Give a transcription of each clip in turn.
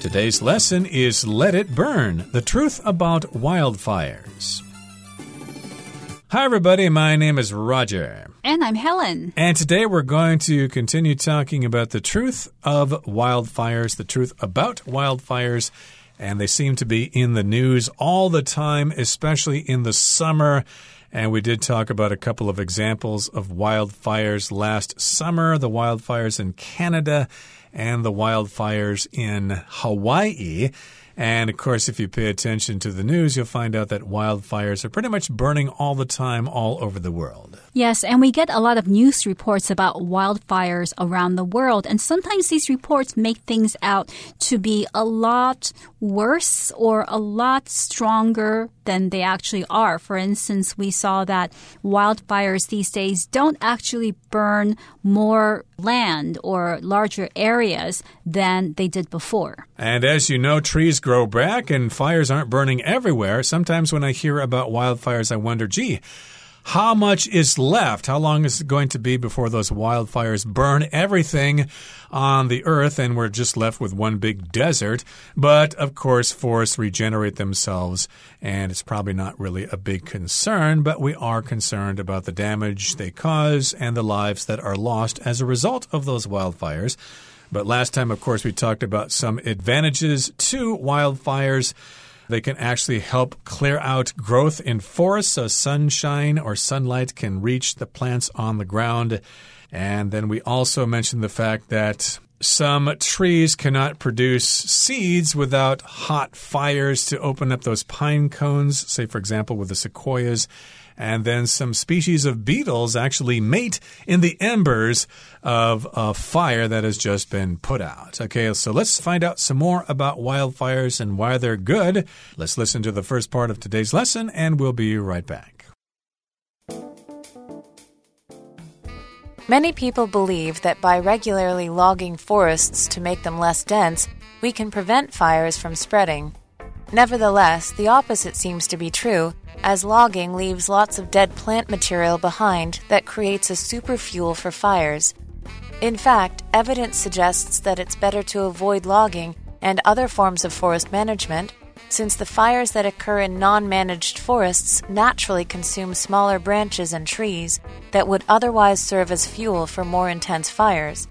Today's lesson is Let It Burn The Truth About Wildfires. Hi, everybody. My name is Roger. And I'm Helen. And today we're going to continue talking about the truth of wildfires, the truth about wildfires. And they seem to be in the news all the time, especially in the summer. And we did talk about a couple of examples of wildfires last summer the wildfires in Canada and the wildfires in Hawaii. And of course, if you pay attention to the news, you'll find out that wildfires are pretty much burning all the time all over the world. Yes, and we get a lot of news reports about wildfires around the world. And sometimes these reports make things out to be a lot worse or a lot stronger than they actually are. For instance, we saw that wildfires these days don't actually burn more land or larger areas than they did before. And as you know, trees grow back and fires aren't burning everywhere. Sometimes when I hear about wildfires, I wonder, gee, how much is left? How long is it going to be before those wildfires burn everything on the earth and we're just left with one big desert? But of course, forests regenerate themselves and it's probably not really a big concern, but we are concerned about the damage they cause and the lives that are lost as a result of those wildfires. But last time, of course, we talked about some advantages to wildfires. They can actually help clear out growth in forests so sunshine or sunlight can reach the plants on the ground. And then we also mentioned the fact that some trees cannot produce seeds without hot fires to open up those pine cones, say, for example, with the sequoias. And then some species of beetles actually mate in the embers of a fire that has just been put out. Okay, so let's find out some more about wildfires and why they're good. Let's listen to the first part of today's lesson, and we'll be right back. Many people believe that by regularly logging forests to make them less dense, we can prevent fires from spreading. Nevertheless, the opposite seems to be true, as logging leaves lots of dead plant material behind that creates a super fuel for fires. In fact, evidence suggests that it's better to avoid logging and other forms of forest management, since the fires that occur in non managed forests naturally consume smaller branches and trees that would otherwise serve as fuel for more intense fires.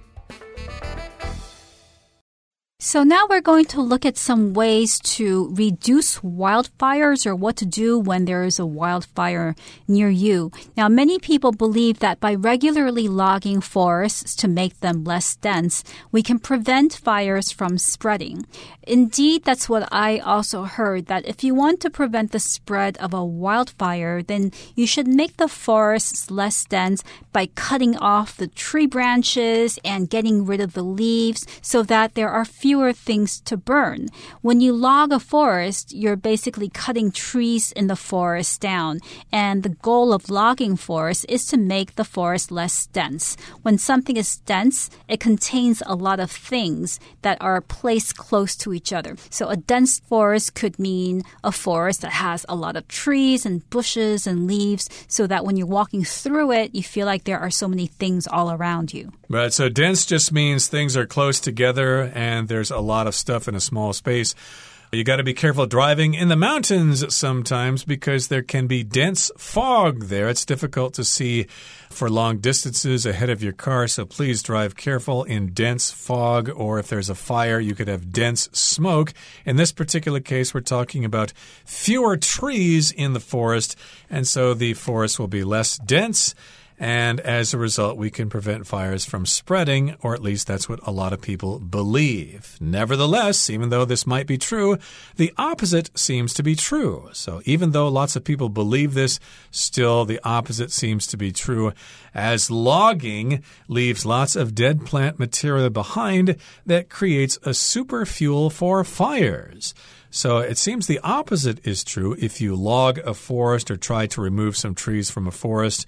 So now we're going to look at some ways to reduce wildfires or what to do when there is a wildfire near you. Now, many people believe that by regularly logging forests to make them less dense, we can prevent fires from spreading. Indeed, that's what I also heard that if you want to prevent the spread of a wildfire, then you should make the forests less dense by cutting off the tree branches and getting rid of the leaves so that there are fewer fewer things to burn. When you log a forest, you're basically cutting trees in the forest down. And the goal of logging forests is to make the forest less dense. When something is dense, it contains a lot of things that are placed close to each other. So a dense forest could mean a forest that has a lot of trees and bushes and leaves so that when you're walking through it, you feel like there are so many things all around you. Right. So dense just means things are close together and there's a lot of stuff in a small space. You got to be careful driving in the mountains sometimes because there can be dense fog there. It's difficult to see for long distances ahead of your car, so please drive careful in dense fog, or if there's a fire, you could have dense smoke. In this particular case, we're talking about fewer trees in the forest, and so the forest will be less dense. And as a result, we can prevent fires from spreading, or at least that's what a lot of people believe. Nevertheless, even though this might be true, the opposite seems to be true. So even though lots of people believe this, still the opposite seems to be true, as logging leaves lots of dead plant material behind that creates a super fuel for fires. So it seems the opposite is true if you log a forest or try to remove some trees from a forest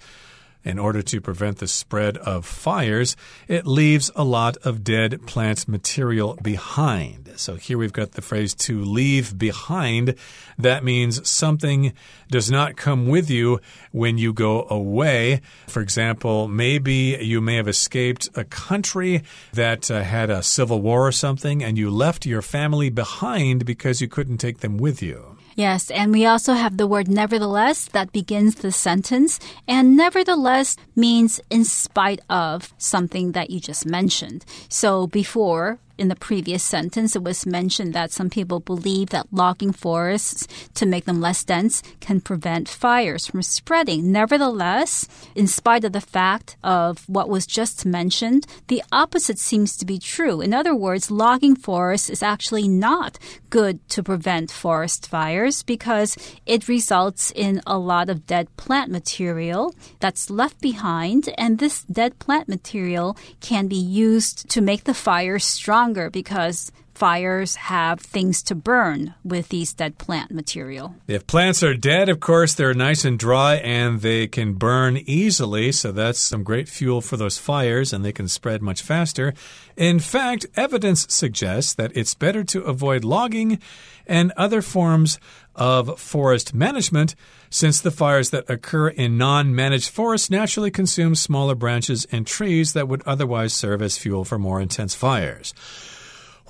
in order to prevent the spread of fires, it leaves a lot of dead plant material behind. So here we've got the phrase to leave behind. That means something does not come with you when you go away. For example, maybe you may have escaped a country that uh, had a civil war or something, and you left your family behind because you couldn't take them with you. Yes, and we also have the word nevertheless that begins the sentence. And nevertheless means in spite of something that you just mentioned. So before, in the previous sentence, it was mentioned that some people believe that logging forests to make them less dense can prevent fires from spreading. Nevertheless, in spite of the fact of what was just mentioned, the opposite seems to be true. In other words, logging forests is actually not good to prevent forest fires because it results in a lot of dead plant material that's left behind, and this dead plant material can be used to make the fire stronger longer because fires have things to burn with these dead plant material. If plants are dead, of course, they're nice and dry and they can burn easily. So that's some great fuel for those fires and they can spread much faster. In fact, evidence suggests that it's better to avoid logging and other forms of forest management since the fires that occur in non managed forests naturally consume smaller branches and trees that would otherwise serve as fuel for more intense fires.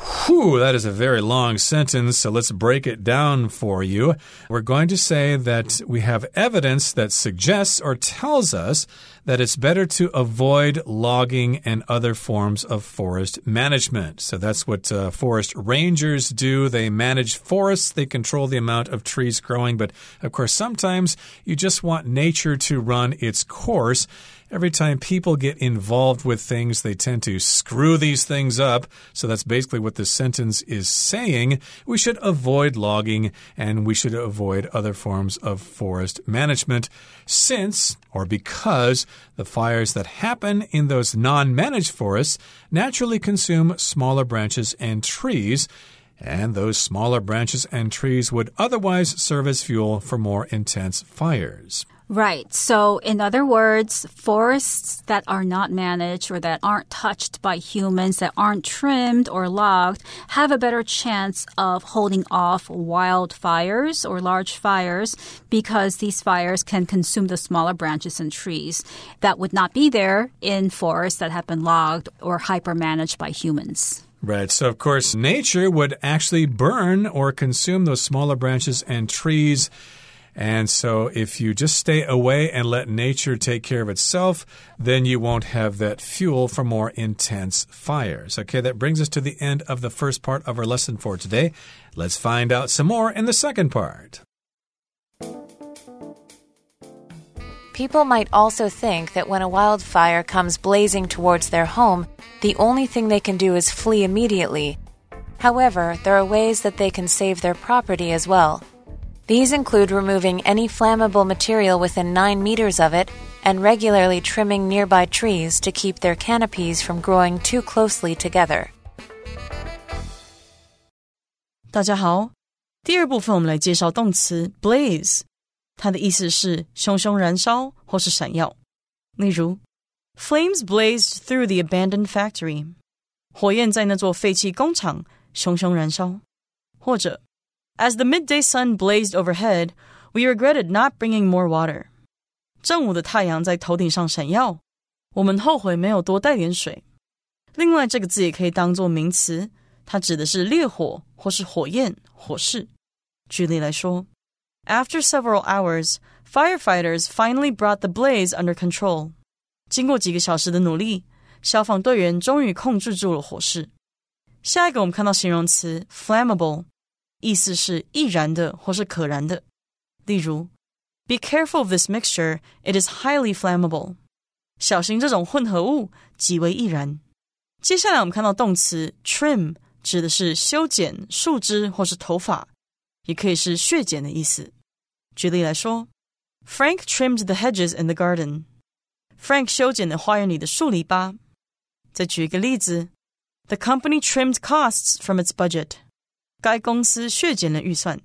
Whew, that is a very long sentence, so let's break it down for you. We're going to say that we have evidence that suggests or tells us that it's better to avoid logging and other forms of forest management. So that's what uh, forest rangers do. They manage forests, they control the amount of trees growing, but of course, sometimes you just want nature to run its course. Every time people get involved with things, they tend to screw these things up. So that's basically what this sentence is saying. We should avoid logging and we should avoid other forms of forest management since or because the fires that happen in those non managed forests naturally consume smaller branches and trees and those smaller branches and trees would otherwise serve as fuel for more intense fires. Right. So, in other words, forests that are not managed or that aren't touched by humans, that aren't trimmed or logged, have a better chance of holding off wildfires or large fires because these fires can consume the smaller branches and trees that would not be there in forests that have been logged or hyper managed by humans. Right. So, of course, nature would actually burn or consume those smaller branches and trees and so, if you just stay away and let nature take care of itself, then you won't have that fuel for more intense fires. Okay, that brings us to the end of the first part of our lesson for today. Let's find out some more in the second part. People might also think that when a wildfire comes blazing towards their home, the only thing they can do is flee immediately. However, there are ways that they can save their property as well. These include removing any flammable material within 9 meters of it and regularly trimming nearby trees to keep their canopies from growing too closely together. 大家好，第二部分我们来介绍动词 blaze，它的意思是熊熊燃烧或是闪耀。例如，Flames blazed through the abandoned factory，火焰在那座废弃工厂熊熊燃烧。或者 as the midday sun blazed overhead, we regretted not bringing more water. 正午的太阳在头顶上闪耀，我们后悔没有多带点水。另外，这个字也可以当做名词，它指的是烈火或是火焰、火势。举例来说，After several hours, firefighters finally brought the blaze under control. 经过几个小时的努力，消防队员终于控制住了火势。下一个，我们看到形容词 flammable。 意思是易燃的或是可燃的。例如，Be careful of this mixture; it is highly flammable. 小心这种混合物极为易燃。接下来我们看到动词 trim，指的是修剪树枝或是头发，也可以是削减的意思。举例来说，Frank trimmed the hedges in the garden. Frank 修剪了花园里的树篱笆。再举一个例子，The company trimmed costs from its budget. 该公司削减了预算。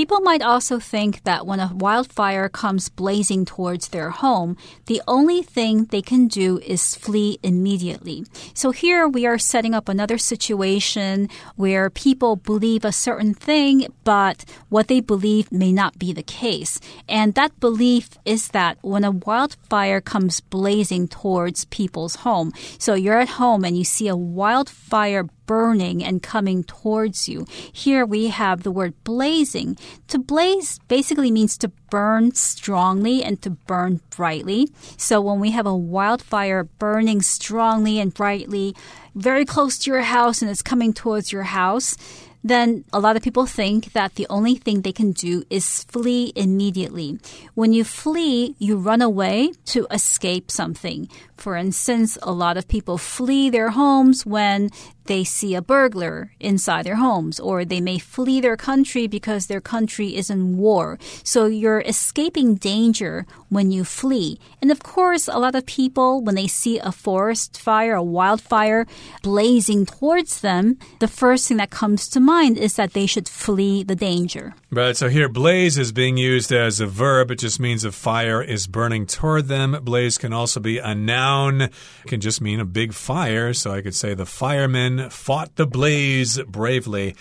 People might also think that when a wildfire comes blazing towards their home, the only thing they can do is flee immediately. So here we are setting up another situation where people believe a certain thing, but what they believe may not be the case. And that belief is that when a wildfire comes blazing towards people's home, so you're at home and you see a wildfire burning and coming towards you. Here we have the word blazing. To blaze basically means to burn strongly and to burn brightly. So when we have a wildfire burning strongly and brightly, very close to your house and it's coming towards your house, then a lot of people think that the only thing they can do is flee immediately. When you flee, you run away to escape something. For instance, a lot of people flee their homes when they see a burglar inside their homes, or they may flee their country because their country is in war. So you're escaping danger when you flee. And of course, a lot of people, when they see a forest fire, a wildfire blazing towards them, the first thing that comes to mind is that they should flee the danger. Right, so here blaze is being used as a verb. It just means a fire is burning toward them. Blaze can also be a noun, it can just mean a big fire. So I could say the firemen fought the blaze bravely.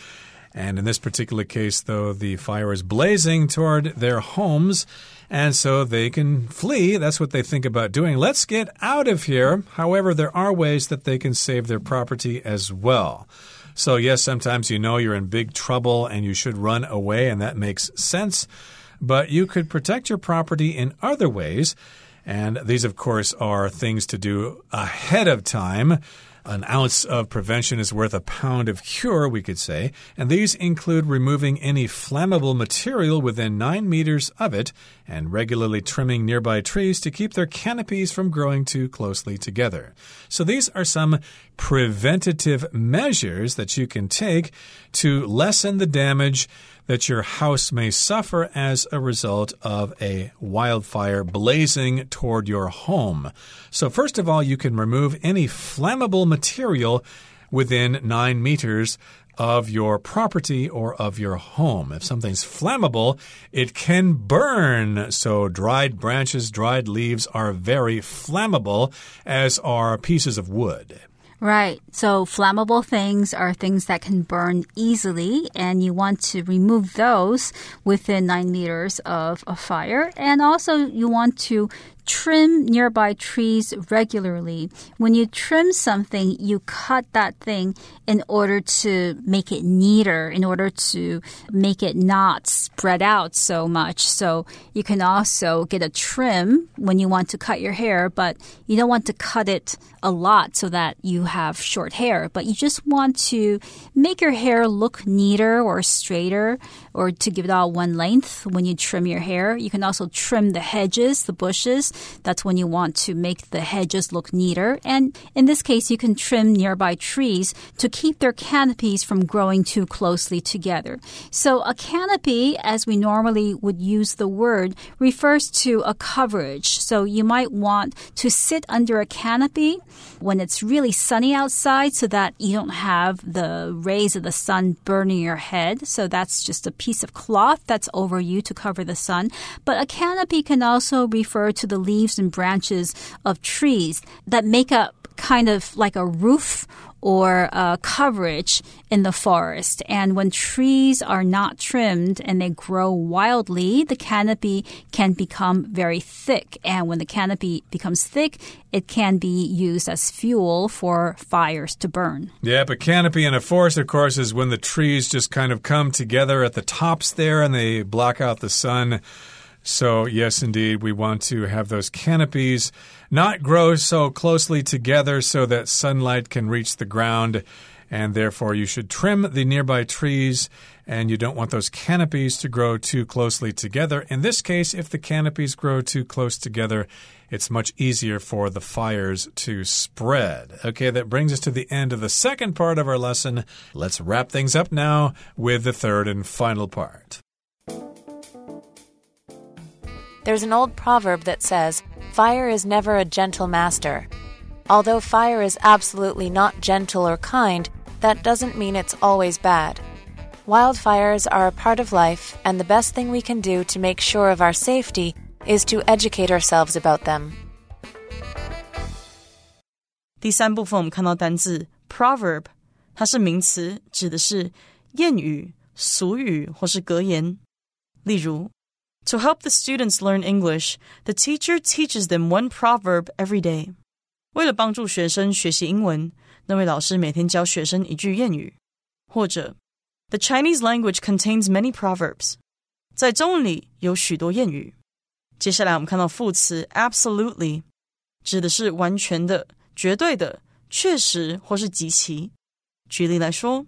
And in this particular case, though, the fire is blazing toward their homes. And so they can flee. That's what they think about doing. Let's get out of here. However, there are ways that they can save their property as well. So, yes, sometimes you know you're in big trouble and you should run away, and that makes sense. But you could protect your property in other ways. And these, of course, are things to do ahead of time. An ounce of prevention is worth a pound of cure, we could say. And these include removing any flammable material within nine meters of it and regularly trimming nearby trees to keep their canopies from growing too closely together. So these are some preventative measures that you can take to lessen the damage that your house may suffer as a result of a wildfire blazing toward your home. So, first of all, you can remove any flammable material within nine meters of your property or of your home. If something's flammable, it can burn. So, dried branches, dried leaves are very flammable, as are pieces of wood. Right. So flammable things are things that can burn easily, and you want to remove those within nine meters of a fire. And also, you want to trim nearby trees regularly. When you trim something, you cut that thing in order to make it neater, in order to make it not spread out so much. So you can also get a trim when you want to cut your hair, but you don't want to cut it a lot so that you have short hair, but you just want to make your hair look neater or straighter or to give it all one length when you trim your hair. You can also trim the hedges, the bushes. That's when you want to make the hedges look neater. And in this case, you can trim nearby trees to keep their canopies from growing too closely together. So a canopy, as we normally would use the word, refers to a coverage. So you might want to sit under a canopy when it's really sunny outside so that you don't have the rays of the sun burning your head. So that's just a piece of cloth that's over you to cover the sun. But a canopy can also refer to the leaves and branches of trees that make up kind of like a roof or uh, coverage in the forest. And when trees are not trimmed and they grow wildly, the canopy can become very thick. And when the canopy becomes thick, it can be used as fuel for fires to burn. Yeah, but canopy in a forest, of course, is when the trees just kind of come together at the tops there and they block out the sun. So, yes, indeed, we want to have those canopies not grow so closely together so that sunlight can reach the ground. And therefore, you should trim the nearby trees, and you don't want those canopies to grow too closely together. In this case, if the canopies grow too close together, it's much easier for the fires to spread. Okay, that brings us to the end of the second part of our lesson. Let's wrap things up now with the third and final part. There's an old proverb that says, Fire is never a gentle master. Although fire is absolutely not gentle or kind, that doesn't mean it's always bad. Wildfires are a part of life, and the best thing we can do to make sure of our safety is to educate ourselves about them. 第三部分我们看到单字 proverb，它是名词，指的是谚语、俗语或是格言。例如 ，To help the students learn English, the teacher teaches them one proverb every day。为了帮助学生学习英文，那位老师每天教学生一句谚语。或者，The Chinese language contains many proverbs。在中文里有许多谚语。接下来我们看到副词 absolutely，指的是完全的。绝对的、确实或是极其。举例来说，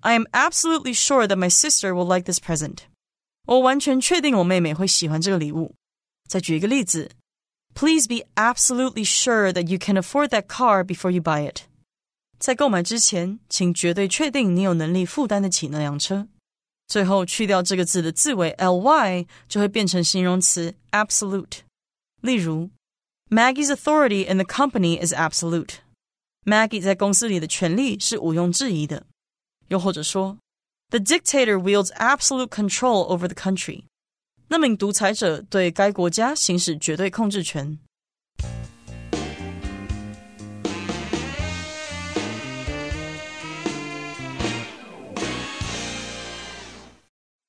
I am absolutely sure that my sister will like this present。 我完全确定我妹妹会喜欢这个礼物。再举一个例子，Please be absolutely sure that you can afford that car before you buy it。在购买之前，请绝对确定你有能力负担得起那辆车。最后去掉这个字的字尾 ly，就会变成形容词 absolute。例如。Maggie's authority in the company is absolute. Maggie 在公司里的权力是毋庸置疑的。又或者说 ，The dictator wields absolute control over the country. 那名独裁者对该国家行使绝对控制权。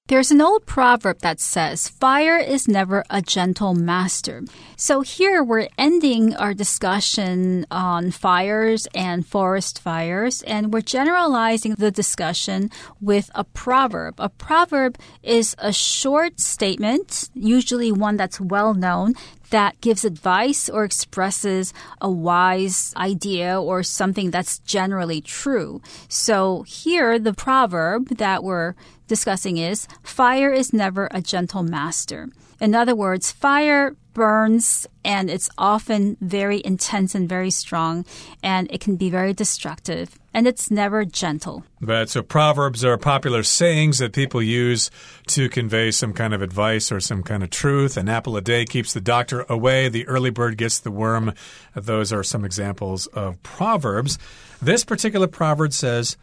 There's an old proverb that says, fire is never a gentle master. So here we're ending our discussion on fires and forest fires, and we're generalizing the discussion with a proverb. A proverb is a short statement, usually one that's well known, that gives advice or expresses a wise idea or something that's generally true. So here, the proverb that we're discussing is fire is never a gentle master. In other words, fire burns and it's often very intense and very strong and it can be very destructive and it's never gentle. But so proverbs are popular sayings that people use to convey some kind of advice or some kind of truth. An apple a day keeps the doctor away, the early bird gets the worm. Those are some examples of proverbs. This particular proverb says,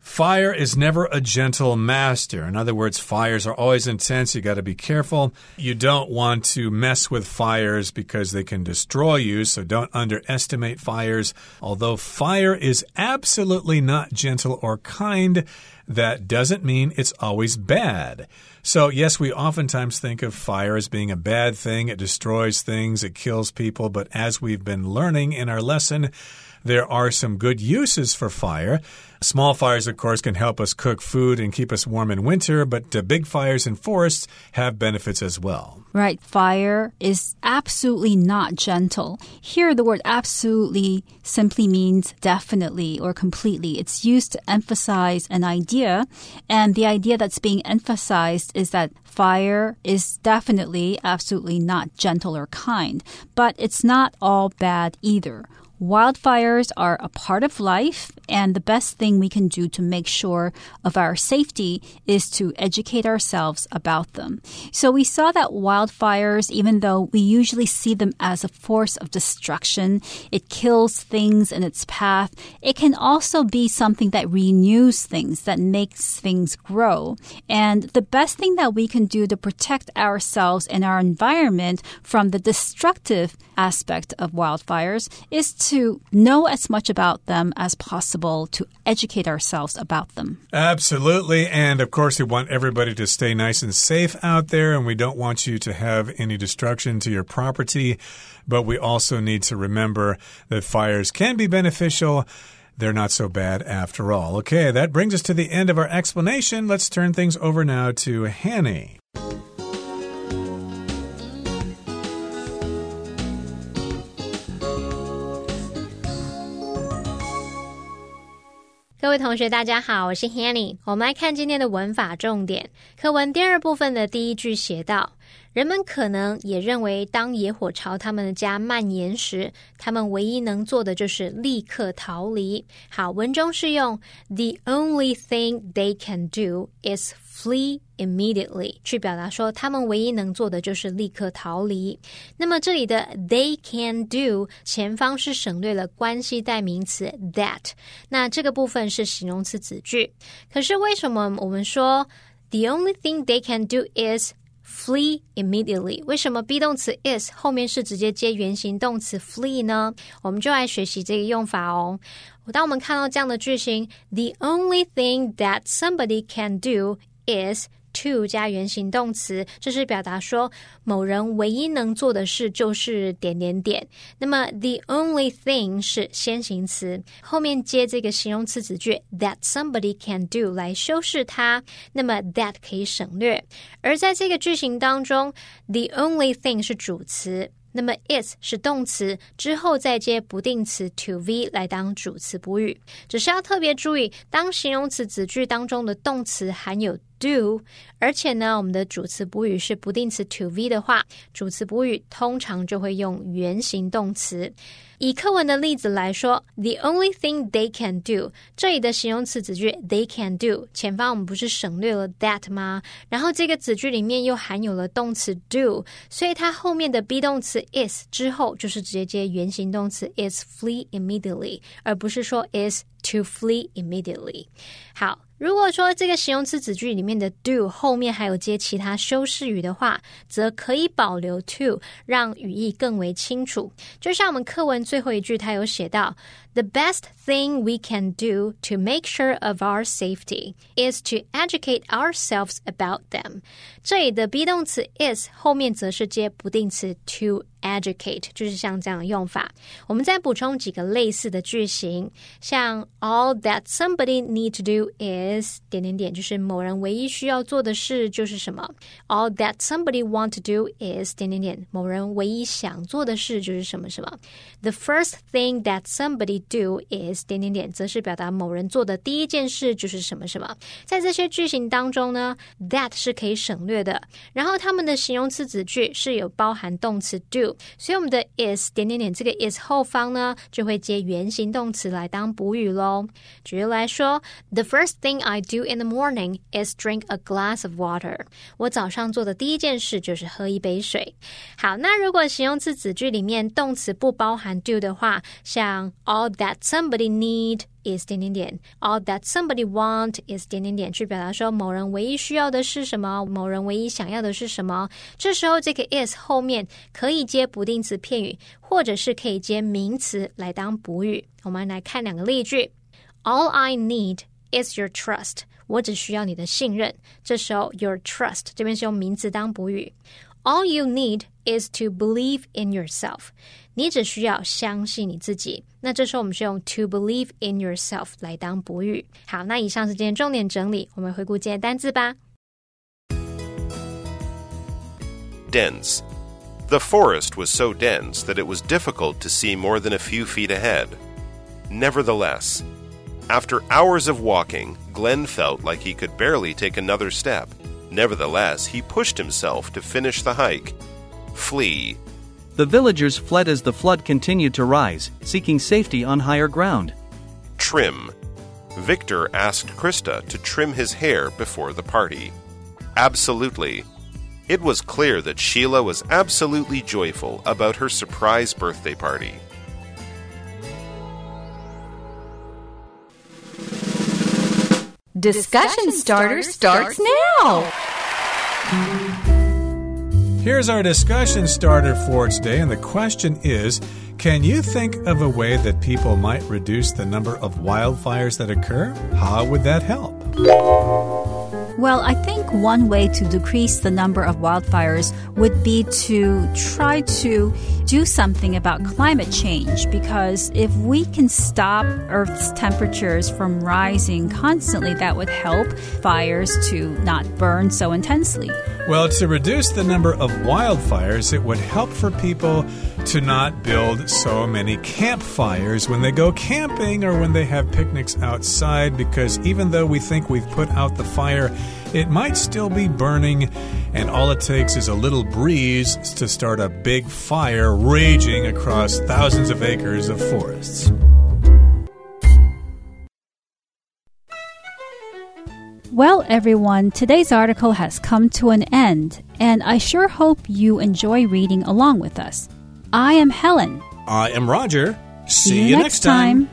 Fire is never a gentle master. In other words, fires are always intense. You got to be careful. You don't want to mess with fires because they can destroy you, so don't underestimate fires. Although fire is absolutely not gentle or kind, that doesn't mean it's always bad. So, yes, we oftentimes think of fire as being a bad thing. It destroys things, it kills people. But as we've been learning in our lesson, there are some good uses for fire. Small fires, of course, can help us cook food and keep us warm in winter, but uh, big fires in forests have benefits as well. Right. Fire is absolutely not gentle. Here, the word absolutely simply means definitely or completely. It's used to emphasize an idea, and the idea that's being emphasized is that fire is definitely, absolutely not gentle or kind, but it's not all bad either. Wildfires are a part of life, and the best thing we can do to make sure of our safety is to educate ourselves about them. So we saw that wildfires, even though we usually see them as a force of destruction, it kills things in its path, it can also be something that renews things, that makes things grow. And the best thing that we can do to protect ourselves and our environment from the destructive aspect of wildfires is to know as much about them as possible to educate ourselves about them. Absolutely. And of course, we want everybody to stay nice and safe out there, and we don't want you to have any destruction to your property. But we also need to remember that fires can be beneficial they're not so bad after all. Okay, that brings us to the end of our explanation. Let's turn things over now to Hanny. 各位同学，大家好，我是 Hanny。我们来看今天的文法重点课文第二部分的第一句写道：人们可能也认为，当野火朝他们的家蔓延时，他们唯一能做的就是立刻逃离。好，文中是用 The only thing they can do is flee immediately，去表达说他们唯一能做的就是立刻逃离。那么这里的 they can do 前方是省略了关系代名词 that，那这个部分是形容词子句。可是为什么我们说 the only thing they can do is Flee immediately，为什么 be 动词 is 后面是直接接原形动词 flee 呢？我们就来学习这个用法哦。当我们看到这样的句型，the only thing that somebody can do is to 加原形动词，这是表达说某人唯一能做的事就是点点点。那么 the only thing 是先行词，后面接这个形容词子句 that somebody can do 来修饰它，那么 that 可以省略。而在这个句型当中，the only thing 是主词。那么 is 是动词，之后再接不定词 to v 来当主词补语。只是要特别注意，当形容词子句当中的动词含有 do，而且呢，我们的主词补语是不定词 to v 的话，主词补语通常就会用原形动词。以课文的例子来说，the only thing they can do，这里的形容词子句 they can do 前方我们不是省略了 that 吗？然后这个子句里面又含有了动词 do，所以它后面的 be 动词 is 之后就是直接接原形动词 is flee immediately，而不是说 is to flee immediately。好。如果说这个形容词子句里面的 do 后面还有接其他修饰语的话，则可以保留 to，让语义更为清楚。就像我们课文最后一句，它有写到。The best thing we can do to make sure of our safety is to educate ourselves about them。这里的 be 动词 is 后面则是接不定词 to educate，就是像这样的用法。我们再补充几个类似的句型，像 All that somebody need to do is 点点点，就是某人唯一需要做的事就是什么。All that somebody want to do is 点点点，某人唯一想做的事就是什么什么。The first thing that somebody do is 点点点，则是表达某人做的第一件事就是什么什么。在这些句型当中呢，that 是可以省略的。然后他们的形容词子句是有包含动词 do，所以我们的 is 点点点这个 is 后方呢就会接原形动词来当补语喽。举例来说，The first thing I do in the morning is drink a glass of water。我早上做的第一件事就是喝一杯水。好，那如果形容词子句里面动词不包含 do 的话，像 all that somebody need is 点点点，all that somebody want is 点点点，去表达说某人唯一需要的是什么，某人唯一想要的是什么。这时候这个 is 后面可以接不定词片语，或者是可以接名词来当补语。我们来看两个例句：All I need is your trust。我只需要你的信任。这时候 your trust 这边是用名词当补语。 All you need is to believe in yourself。你只需要相信你自己。那这时候我们是用 to believe in yourself 来当补语。好，那以上是今天重点整理，我们回顾今天单字吧。Dense. The forest was so dense that it was difficult to see more than a few feet ahead. Nevertheless, after hours of walking, Glenn felt like he could barely take another step. Nevertheless, he pushed himself to finish the hike. Flee. The villagers fled as the flood continued to rise, seeking safety on higher ground. Trim. Victor asked Krista to trim his hair before the party. Absolutely. It was clear that Sheila was absolutely joyful about her surprise birthday party. Discussion starter starts now. Here's our discussion starter for today, and the question is Can you think of a way that people might reduce the number of wildfires that occur? How would that help? Well, I think one way to decrease the number of wildfires would be to try to do something about climate change because if we can stop Earth's temperatures from rising constantly, that would help fires to not burn so intensely. Well, to reduce the number of wildfires, it would help for people to not build so many campfires when they go camping or when they have picnics outside because even though we think we've put out the fire, it might still be burning, and all it takes is a little breeze to start a big fire raging across thousands of acres of forests. Well, everyone, today's article has come to an end, and I sure hope you enjoy reading along with us. I am Helen. I am Roger. See you next time.